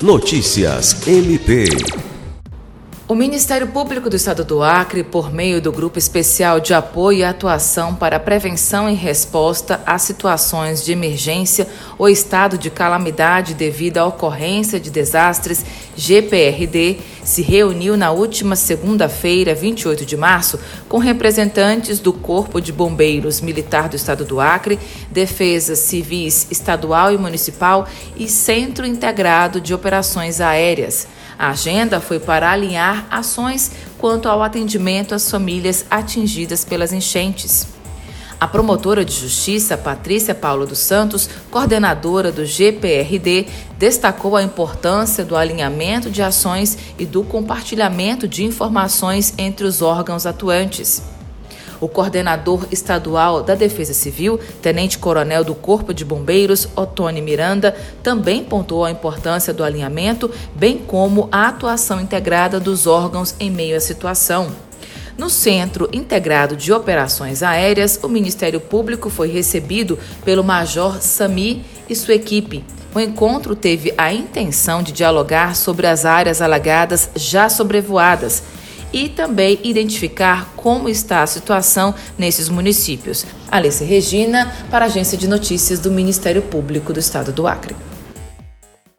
Notícias MP. O Ministério Público do Estado do Acre, por meio do Grupo Especial de Apoio e Atuação para Prevenção e Resposta a Situações de Emergência ou Estado de Calamidade devido à ocorrência de desastres, GPRD, se reuniu na última segunda-feira, 28 de março, com representantes do Corpo de Bombeiros Militar do Estado do Acre, Defesas Civis Estadual e Municipal e Centro Integrado de Operações Aéreas. A agenda foi para alinhar ações quanto ao atendimento às famílias atingidas pelas enchentes. A promotora de justiça, Patrícia Paulo dos Santos, coordenadora do GPRD, destacou a importância do alinhamento de ações e do compartilhamento de informações entre os órgãos atuantes. O coordenador estadual da Defesa Civil, tenente-coronel do Corpo de Bombeiros, Otone Miranda, também pontuou a importância do alinhamento, bem como a atuação integrada dos órgãos em meio à situação. No Centro Integrado de Operações Aéreas, o Ministério Público foi recebido pelo Major Sami e sua equipe. O encontro teve a intenção de dialogar sobre as áreas alagadas já sobrevoadas e também identificar como está a situação nesses municípios. Alice Regina, para a Agência de Notícias do Ministério Público do Estado do Acre.